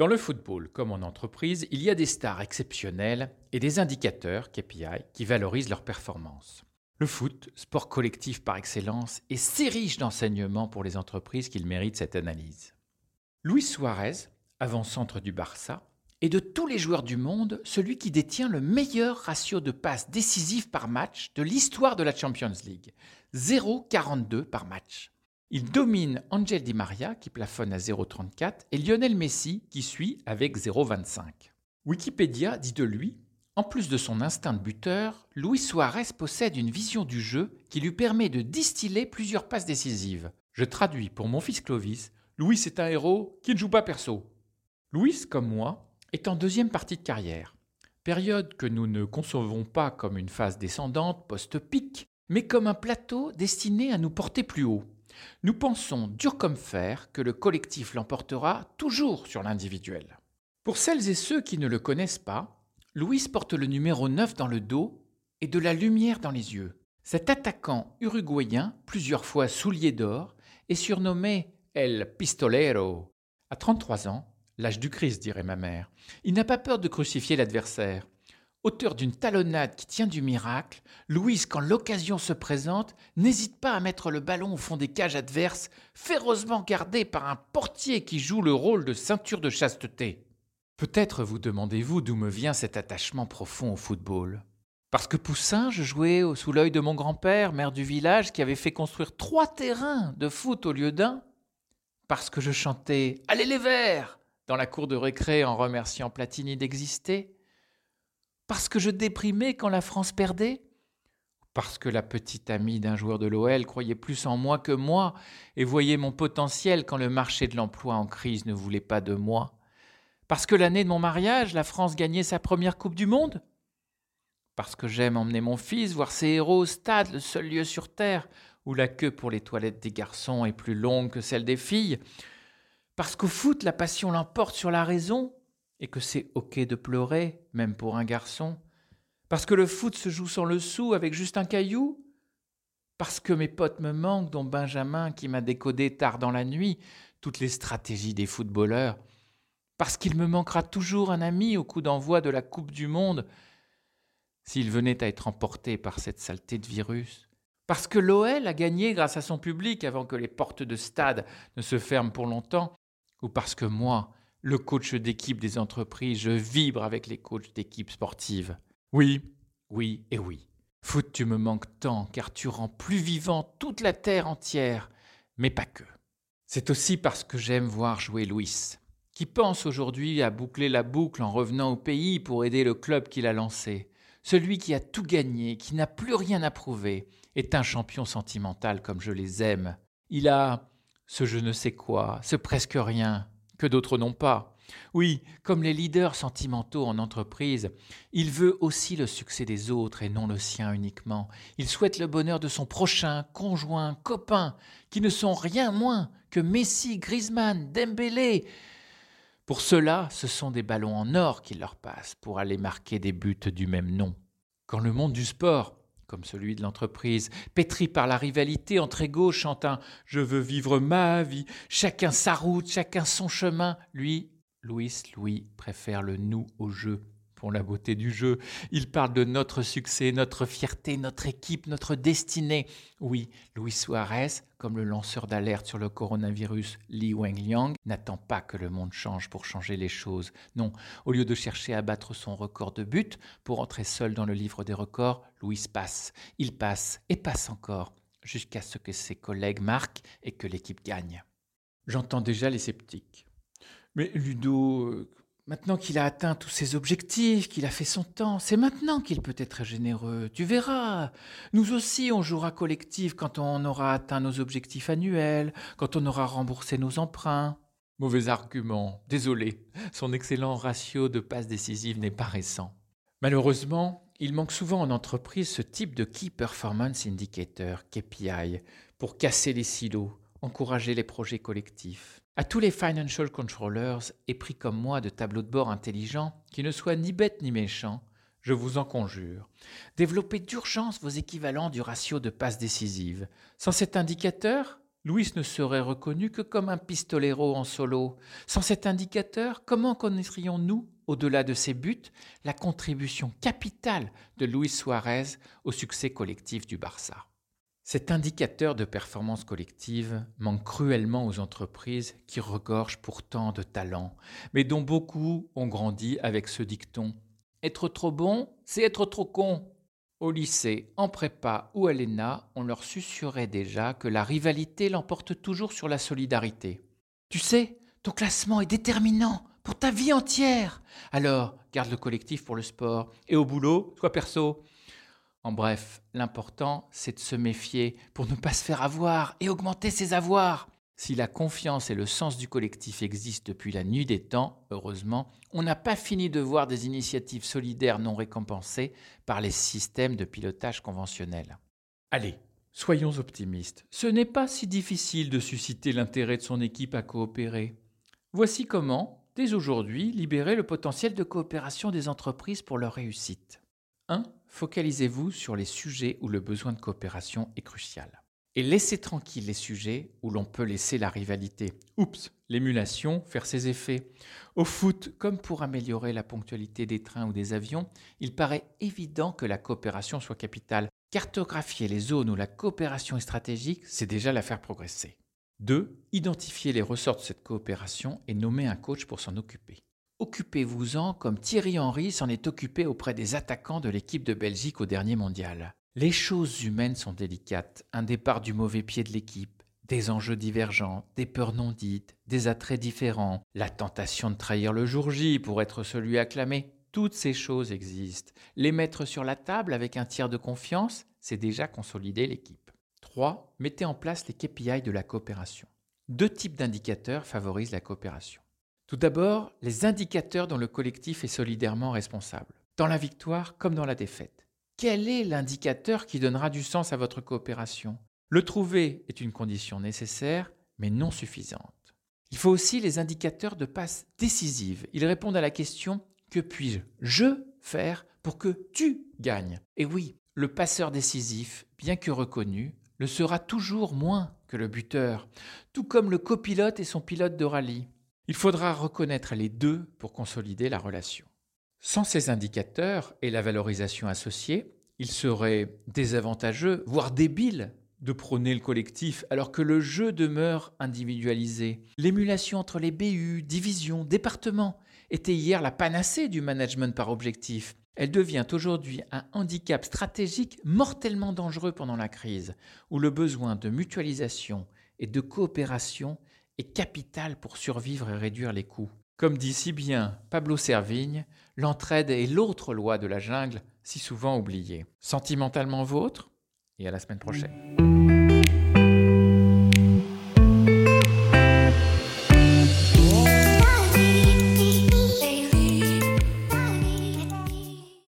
Dans le football, comme en entreprise, il y a des stars exceptionnelles et des indicateurs, KPI, qui valorisent leur performance. Le foot, sport collectif par excellence, est si riche d'enseignements pour les entreprises qu'il mérite cette analyse. Luis Suarez, avant-centre du Barça, est de tous les joueurs du monde celui qui détient le meilleur ratio de passes décisives par match de l'histoire de la Champions League. 0,42 par match. Il domine Angel Di Maria qui plafonne à 0,34 et Lionel Messi qui suit avec 0,25. Wikipédia dit de lui en plus de son instinct de buteur, Luis Suarez possède une vision du jeu qui lui permet de distiller plusieurs passes décisives. Je traduis pour mon fils Clovis, Louis est un héros qui ne joue pas perso. Louis, comme moi, est en deuxième partie de carrière. Période que nous ne concevons pas comme une phase descendante post-pic, mais comme un plateau destiné à nous porter plus haut. Nous pensons, dur comme fer, que le collectif l'emportera toujours sur l'individuel. Pour celles et ceux qui ne le connaissent pas, Louis porte le numéro 9 dans le dos et de la lumière dans les yeux. Cet attaquant uruguayen, plusieurs fois soulier d'or, est surnommé El Pistolero. À 33 ans, l'âge du Christ, dirait ma mère, il n'a pas peur de crucifier l'adversaire. Auteur d'une talonnade qui tient du miracle, Louise, quand l'occasion se présente, n'hésite pas à mettre le ballon au fond des cages adverses, férocement gardé par un portier qui joue le rôle de ceinture de chasteté. Peut-être vous demandez-vous d'où me vient cet attachement profond au football. Parce que Poussin, je jouais sous l'œil de mon grand-père, maire du village, qui avait fait construire trois terrains de foot au lieu d'un. Parce que je chantais Allez les Verts dans la cour de récré en remerciant Platini d'exister parce que je déprimais quand la France perdait? Parce que la petite amie d'un joueur de l'OL croyait plus en moi que moi et voyait mon potentiel quand le marché de l'emploi en crise ne voulait pas de moi. Parce que l'année de mon mariage, la France gagnait sa première Coupe du Monde. Parce que j'aime emmener mon fils voir ses héros au stade, le seul lieu sur Terre où la queue pour les toilettes des garçons est plus longue que celle des filles. Parce qu'au foot, la passion l'emporte sur la raison et que c'est ok de pleurer, même pour un garçon Parce que le foot se joue sans le sou avec juste un caillou Parce que mes potes me manquent, dont Benjamin qui m'a décodé tard dans la nuit toutes les stratégies des footballeurs Parce qu'il me manquera toujours un ami au coup d'envoi de la Coupe du Monde s'il venait à être emporté par cette saleté de virus. Parce que l'OL a gagné grâce à son public avant que les portes de stade ne se ferment pour longtemps, ou parce que moi, le coach d'équipe des entreprises, je vibre avec les coachs d'équipe sportives. Oui, oui et oui. Foot, tu me manques tant, car tu rends plus vivant toute la terre entière, mais pas que. C'est aussi parce que j'aime voir jouer Louis, qui pense aujourd'hui à boucler la boucle en revenant au pays pour aider le club qu'il a lancé. Celui qui a tout gagné, qui n'a plus rien à prouver, est un champion sentimental comme je les aime. Il a ce je ne sais quoi, ce presque rien, que d'autres n'ont pas. Oui, comme les leaders sentimentaux en entreprise, il veut aussi le succès des autres et non le sien uniquement. Il souhaite le bonheur de son prochain, conjoint, copain, qui ne sont rien moins que Messi, Griezmann, Dembélé. Pour cela, ce sont des ballons en or qu'il leur passe pour aller marquer des buts du même nom. Quand le monde du sport comme celui de l'entreprise, pétri par la rivalité entre égaux, chantant Je veux vivre ma vie, chacun sa route, chacun son chemin. Lui, Louis, Louis préfère le nous au jeu pour la beauté du jeu. Il parle de notre succès, notre fierté, notre équipe, notre destinée. Oui, Luis Suarez, comme le lanceur d'alerte sur le coronavirus Li Wenliang, n'attend pas que le monde change pour changer les choses. Non, au lieu de chercher à battre son record de but pour entrer seul dans le livre des records, Louis passe. Il passe et passe encore jusqu'à ce que ses collègues marquent et que l'équipe gagne. J'entends déjà les sceptiques. Mais Ludo, euh, Maintenant qu'il a atteint tous ses objectifs, qu'il a fait son temps, c'est maintenant qu'il peut être généreux. Tu verras. Nous aussi, on jouera collectif quand on aura atteint nos objectifs annuels, quand on aura remboursé nos emprunts. Mauvais argument. Désolé. Son excellent ratio de passes décisives n'est pas récent. Malheureusement, il manque souvent en entreprise ce type de Key Performance Indicator, KPI, pour casser les silos, encourager les projets collectifs. À tous les financial controllers pris comme moi de tableaux de bord intelligents, qui ne soient ni bêtes ni méchants, je vous en conjure, développez d'urgence vos équivalents du ratio de passes décisives. Sans cet indicateur, Louis ne serait reconnu que comme un pistolero en solo. Sans cet indicateur, comment connaîtrions-nous, au-delà de ses buts, la contribution capitale de Luis Suarez au succès collectif du Barça? Cet indicateur de performance collective manque cruellement aux entreprises qui regorgent pourtant de talents, mais dont beaucoup ont grandi avec ce dicton Être trop bon, c'est être trop con. Au lycée, en prépa ou à l'ENA, on leur susurrait déjà que la rivalité l'emporte toujours sur la solidarité. Tu sais, ton classement est déterminant pour ta vie entière. Alors, garde le collectif pour le sport. Et au boulot, sois perso. En bref, l'important, c'est de se méfier pour ne pas se faire avoir et augmenter ses avoirs. Si la confiance et le sens du collectif existent depuis la nuit des temps, heureusement, on n'a pas fini de voir des initiatives solidaires non récompensées par les systèmes de pilotage conventionnels. Allez, soyons optimistes. Ce n'est pas si difficile de susciter l'intérêt de son équipe à coopérer. Voici comment, dès aujourd'hui, libérer le potentiel de coopération des entreprises pour leur réussite. 1. Focalisez-vous sur les sujets où le besoin de coopération est crucial et laissez tranquille les sujets où l'on peut laisser la rivalité. Oups, l'émulation, faire ses effets. Au foot, comme pour améliorer la ponctualité des trains ou des avions, il paraît évident que la coopération soit capitale. Cartographier les zones où la coopération est stratégique, c'est déjà la faire progresser. 2. Identifier les ressorts de cette coopération et nommer un coach pour s'en occuper. Occupez-vous-en comme Thierry Henry s'en est occupé auprès des attaquants de l'équipe de Belgique au dernier mondial. Les choses humaines sont délicates, un départ du mauvais pied de l'équipe, des enjeux divergents, des peurs non dites, des attraits différents, la tentation de trahir le jour J pour être celui acclamé. Toutes ces choses existent. Les mettre sur la table avec un tiers de confiance, c'est déjà consolider l'équipe. 3. Mettez en place les KPI de la coopération. Deux types d'indicateurs favorisent la coopération. Tout d'abord, les indicateurs dont le collectif est solidairement responsable, dans la victoire comme dans la défaite. Quel est l'indicateur qui donnera du sens à votre coopération? Le trouver est une condition nécessaire, mais non suffisante. Il faut aussi les indicateurs de passe décisive. Ils répondent à la question que puis-je? Je faire pour que tu gagnes? Et oui, le passeur décisif, bien que reconnu, le sera toujours moins que le buteur, tout comme le copilote et son pilote de rallye. Il faudra reconnaître les deux pour consolider la relation. Sans ces indicateurs et la valorisation associée, il serait désavantageux, voire débile, de prôner le collectif alors que le jeu demeure individualisé. L'émulation entre les BU, divisions, départements était hier la panacée du management par objectif. Elle devient aujourd'hui un handicap stratégique mortellement dangereux pendant la crise, où le besoin de mutualisation et de coopération est capital pour survivre et réduire les coûts. Comme dit si bien Pablo Servigne, l'entraide est l'autre loi de la jungle, si souvent oubliée. Sentimentalement vôtre, et à la semaine prochaine.